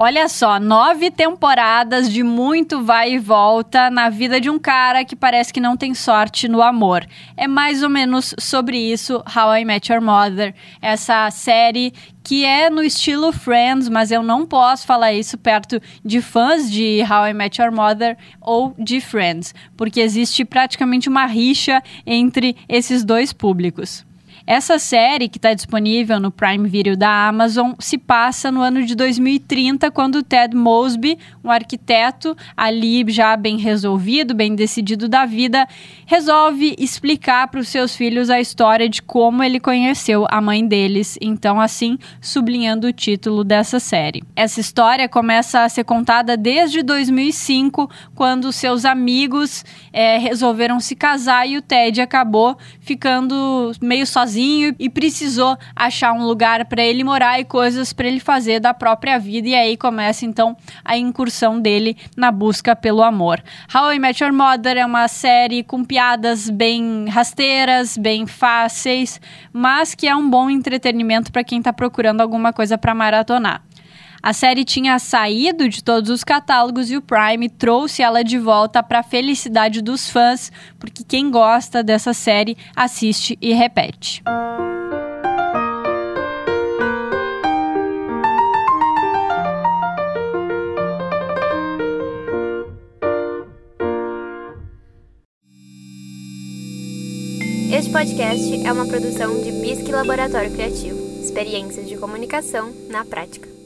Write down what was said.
Olha só, nove temporadas de muito vai e volta na vida de um cara que parece que não tem sorte no amor. É mais ou menos sobre isso How I Met Your Mother, essa série que é no estilo Friends, mas eu não posso falar isso perto de fãs de How I Met Your Mother ou de Friends, porque existe praticamente uma rixa entre esses dois públicos. Essa série, que está disponível no Prime Video da Amazon, se passa no ano de 2030, quando Ted Mosby, um arquiteto ali já bem resolvido, bem decidido da vida, resolve explicar para os seus filhos a história de como ele conheceu a mãe deles. Então, assim, sublinhando o título dessa série. Essa história começa a ser contada desde 2005, quando seus amigos é, resolveram se casar e o Ted acabou ficando meio sozinho sozinho e precisou achar um lugar para ele morar e coisas para ele fazer da própria vida. E aí começa então a incursão dele na busca pelo amor. How I Met Your Mother é uma série com piadas bem rasteiras, bem fáceis, mas que é um bom entretenimento para quem está procurando alguma coisa para maratonar. A série tinha saído de todos os catálogos e o Prime trouxe ela de volta para a felicidade dos fãs, porque quem gosta dessa série assiste e repete. Este podcast é uma produção de Bisque Laboratório Criativo. Experiências de comunicação na prática.